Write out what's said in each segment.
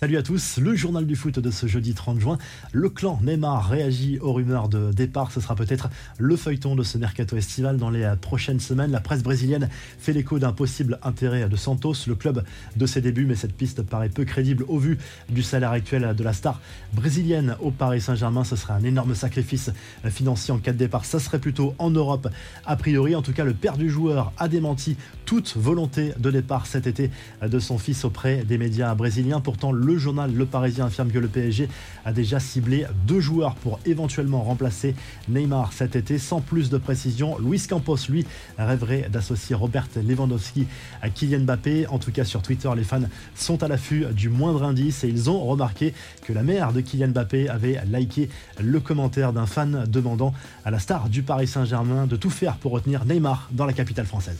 Salut à tous, le journal du foot de ce jeudi 30 juin. Le clan Neymar réagit aux rumeurs de départ. Ce sera peut-être le feuilleton de ce mercato estival dans les prochaines semaines. La presse brésilienne fait l'écho d'un possible intérêt de Santos, le club de ses débuts, mais cette piste paraît peu crédible au vu du salaire actuel de la star brésilienne au Paris Saint-Germain. Ce serait un énorme sacrifice financier en cas de départ. Ça serait plutôt en Europe, a priori. En tout cas, le père du joueur a démenti toute volonté de départ cet été de son fils auprès des médias brésiliens. Pourtant, journal Le Parisien affirme que le PSG a déjà ciblé deux joueurs pour éventuellement remplacer Neymar cet été. Sans plus de précision, Luis Campos, lui, rêverait d'associer Robert Lewandowski à Kylian Mbappé. En tout cas, sur Twitter, les fans sont à l'affût du moindre indice et ils ont remarqué que la mère de Kylian Mbappé avait liké le commentaire d'un fan demandant à la star du Paris Saint-Germain de tout faire pour retenir Neymar dans la capitale française.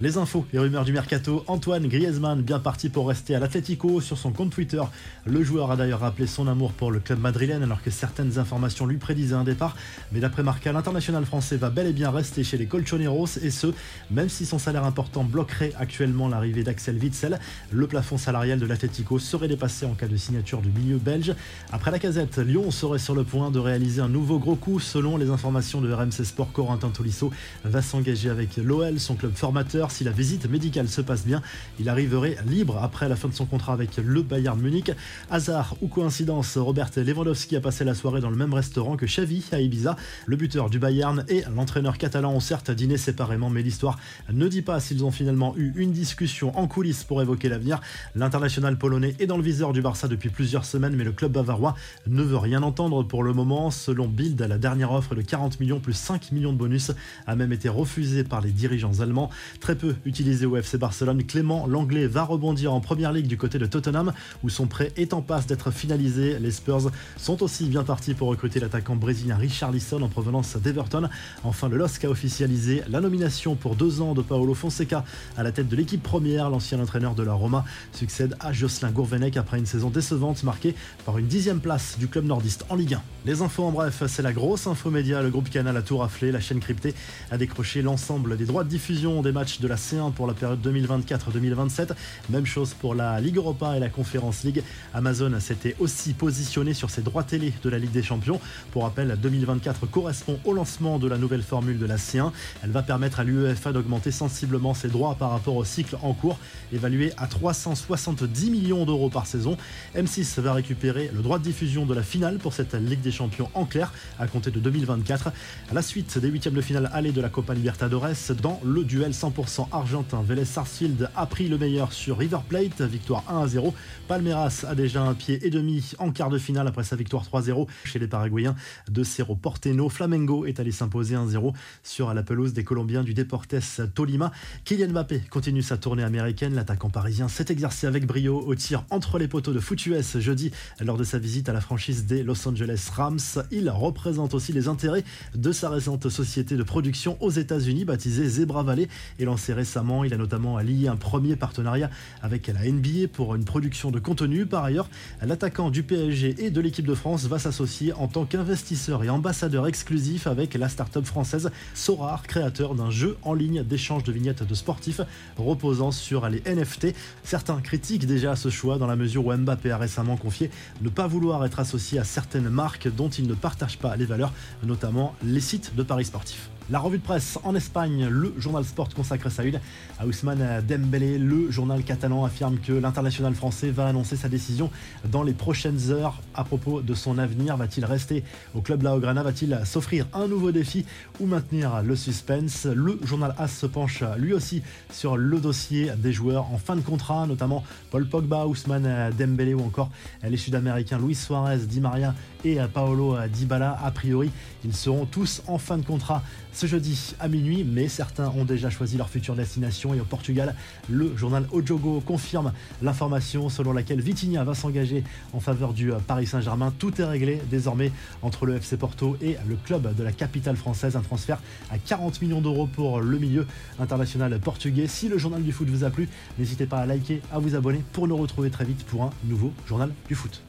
Les infos et rumeurs du mercato, Antoine Griezmann bien parti pour rester à l'Atlético sur son compte Twitter. Le joueur a d'ailleurs rappelé son amour pour le club madrilène alors que certaines informations lui prédisaient un départ. Mais d'après Marca, l'international français va bel et bien rester chez les Colchoneros et ce, même si son salaire important bloquerait actuellement l'arrivée d'Axel Witzel, le plafond salarial de l'Atlético serait dépassé en cas de signature du milieu belge. Après la casette, Lyon serait sur le point de réaliser un nouveau gros coup selon les informations de RMC Sport. Corentin Tolisso va s'engager avec l'OL, son club formateur si la visite médicale se passe bien, il arriverait libre après la fin de son contrat avec le Bayern Munich. Hasard ou coïncidence, Robert Lewandowski a passé la soirée dans le même restaurant que Xavi à Ibiza. Le buteur du Bayern et l'entraîneur catalan ont certes dîné séparément, mais l'histoire ne dit pas s'ils ont finalement eu une discussion en coulisses pour évoquer l'avenir. L'international polonais est dans le viseur du Barça depuis plusieurs semaines, mais le club bavarois ne veut rien entendre pour le moment. Selon Bild, la dernière offre de 40 millions plus 5 millions de bonus a même été refusée par les dirigeants allemands. Très peu utilisé au FC Barcelone, Clément l'anglais va rebondir en première ligue du côté de Tottenham où son prêt est en passe d'être finalisé. Les Spurs sont aussi bien partis pour recruter l'attaquant brésilien Richard Lisson en provenance d'Everton. Enfin, le LOSC a officialisé la nomination pour deux ans de Paolo Fonseca à la tête de l'équipe première. L'ancien entraîneur de la Roma succède à Jocelyn Gourvenec après une saison décevante marquée par une dixième place du club nordiste en Ligue 1. Les infos en bref, c'est la grosse info média. Le groupe Canal a tout raflé. La chaîne cryptée a décroché l'ensemble des droits de diffusion des matchs de la C1 pour la période 2024-2027. Même chose pour la Ligue Europa et la Conférence League. Amazon s'était aussi positionné sur ses droits télé de la Ligue des Champions. Pour rappel, 2024 correspond au lancement de la nouvelle formule de la C1. Elle va permettre à l'UEFA d'augmenter sensiblement ses droits par rapport au cycle en cours, évalué à 370 millions d'euros par saison. M6 va récupérer le droit de diffusion de la finale pour cette Ligue des Champions en clair à compter de 2024. À la suite des huitièmes de finale aller de la Copa Libertadores dans le duel 100% argentin. Vélez Sarsfield a pris le meilleur sur River Plate, victoire 1 à 0. Palmeiras a déjà un pied et demi en quart de finale après sa victoire 3-0 chez les Paraguayens de Cerro Porteno. Flamengo est allé s'imposer 1-0 sur la pelouse des Colombiens du Deportes Tolima. Kylian Mbappé continue sa tournée américaine. L'attaquant parisien s'est exercé avec brio au tir entre les poteaux de foot jeudi lors de sa visite à la franchise des Los Angeles Rams. Il représente aussi les intérêts de sa récente société de production aux États-Unis baptisée Zebra Valley et lancée récemment. Il a notamment lié un premier partenariat avec la NBA pour une production de contenu. Par ailleurs, l'attaquant du PSG et de l'équipe de France va s'associer en tant qu'investisseur et ambassadeur exclusif avec la start-up française Sorar, créateur d'un jeu en ligne d'échange de vignettes de sportifs reposant sur les NFT. Certains critiquent déjà ce choix dans la mesure où Mbappé a récemment confié ne pas vouloir être associé à certaines marques dont il ne partage pas les valeurs, notamment les sites de paris sportifs. La revue de presse en Espagne, le journal Sport consacre sa une à Ousmane Dembélé. Le journal catalan affirme que l'international français va annoncer sa décision dans les prochaines heures à propos de son avenir. Va-t-il rester au club Laograna Va-t-il s'offrir un nouveau défi ou maintenir le suspense? Le journal AS se penche lui aussi sur le dossier des joueurs en fin de contrat, notamment Paul Pogba, Ousmane Dembélé ou encore les Sud-Américains Luis Suarez, Di Maria et Paolo Dybala. A priori, ils seront tous en fin de contrat ce jeudi à minuit, mais certains ont déjà choisi leur future destination et au Portugal, le journal Ojogo confirme l'information selon laquelle Vitinha va s'engager en faveur du Paris Saint-Germain. Tout est réglé désormais entre le FC Porto et le club de la capitale française. Un transfert à 40 millions d'euros pour le milieu international portugais. Si le journal du foot vous a plu, n'hésitez pas à liker, à vous abonner pour nous retrouver très vite pour un nouveau journal du foot.